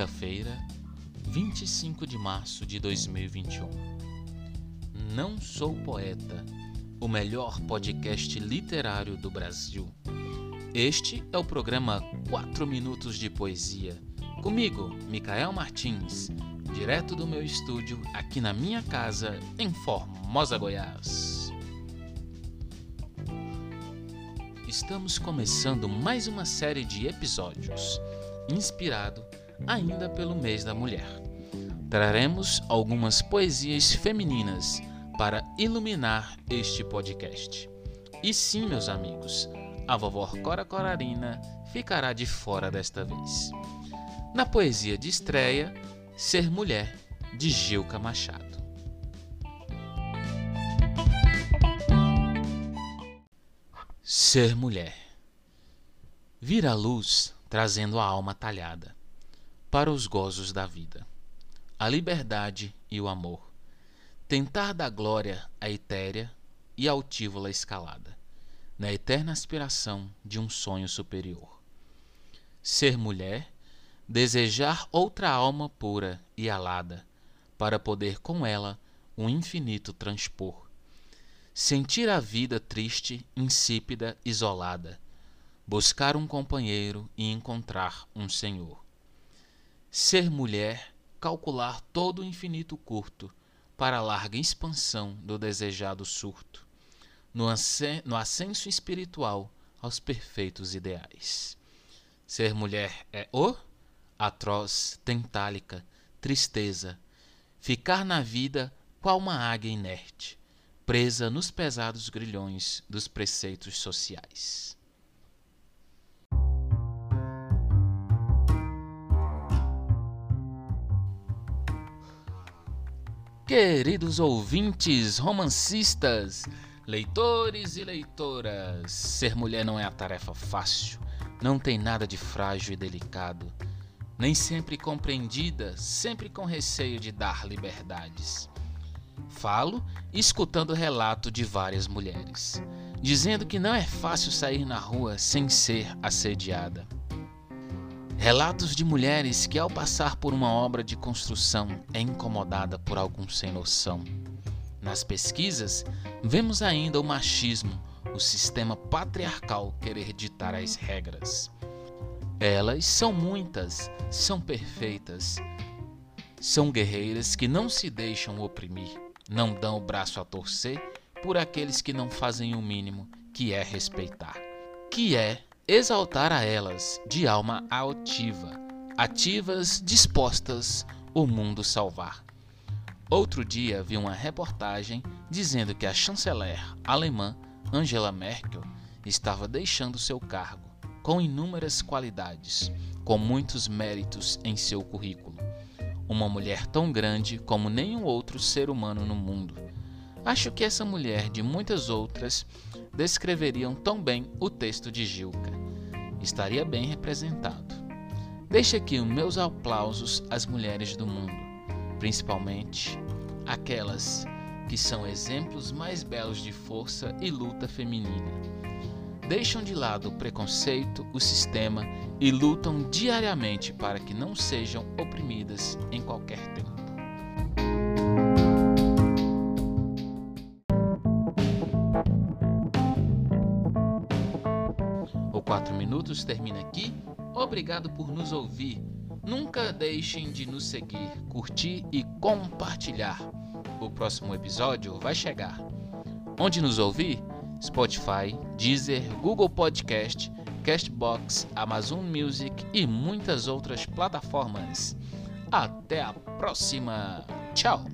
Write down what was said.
Quinta-feira, 25 de março de 2021. Não sou poeta, o melhor podcast literário do Brasil. Este é o programa 4 Minutos de Poesia. Comigo, Micael Martins, direto do meu estúdio aqui na minha casa em Formosa, Goiás. Estamos começando mais uma série de episódios, inspirado ainda pelo mês da mulher. Traremos algumas poesias femininas para iluminar este podcast. E sim, meus amigos, a vovó Cora Corarina ficará de fora desta vez. Na poesia de estreia, Ser Mulher, de Gilca Machado. Ser mulher. Vir a luz trazendo a alma talhada para os gozos da vida, a liberdade e o amor. Tentar da glória a etérea e altívola escalada, na eterna aspiração de um sonho superior. Ser mulher, desejar outra alma pura e alada, para poder com ela um infinito transpor. Sentir a vida triste, insípida, isolada, buscar um companheiro e encontrar um senhor Ser mulher, calcular todo o infinito curto para a larga expansão do desejado surto, no, no ascenso espiritual aos perfeitos ideais. Ser mulher é o atroz, tentálica, tristeza, ficar na vida qual uma águia inerte, presa nos pesados grilhões dos preceitos sociais. Queridos ouvintes, romancistas, leitores e leitoras, ser mulher não é a tarefa fácil, não tem nada de frágil e delicado, nem sempre compreendida, sempre com receio de dar liberdades. Falo escutando relato de várias mulheres, dizendo que não é fácil sair na rua sem ser assediada Relatos de mulheres que, ao passar por uma obra de construção, é incomodada por algum sem noção. Nas pesquisas, vemos ainda o machismo, o sistema patriarcal querer ditar as regras. Elas são muitas, são perfeitas. São guerreiras que não se deixam oprimir, não dão o braço a torcer por aqueles que não fazem o mínimo, que é respeitar, que é exaltar a elas de alma altiva, ativas, dispostas o mundo salvar. Outro dia vi uma reportagem dizendo que a chanceler alemã Angela Merkel estava deixando seu cargo, com inúmeras qualidades, com muitos méritos em seu currículo. Uma mulher tão grande como nenhum outro ser humano no mundo. Acho que essa mulher, de muitas outras, descreveriam tão bem o texto de Gilca estaria bem representado. Deixe aqui os meus aplausos às mulheres do mundo, principalmente aquelas que são exemplos mais belos de força e luta feminina. Deixam de lado o preconceito, o sistema e lutam diariamente para que não sejam oprimidas em qualquer tempo. O 4 Minutos termina aqui. Obrigado por nos ouvir. Nunca deixem de nos seguir, curtir e compartilhar. O próximo episódio vai chegar. Onde nos ouvir? Spotify, Deezer, Google Podcast, Castbox, Amazon Music e muitas outras plataformas. Até a próxima. Tchau.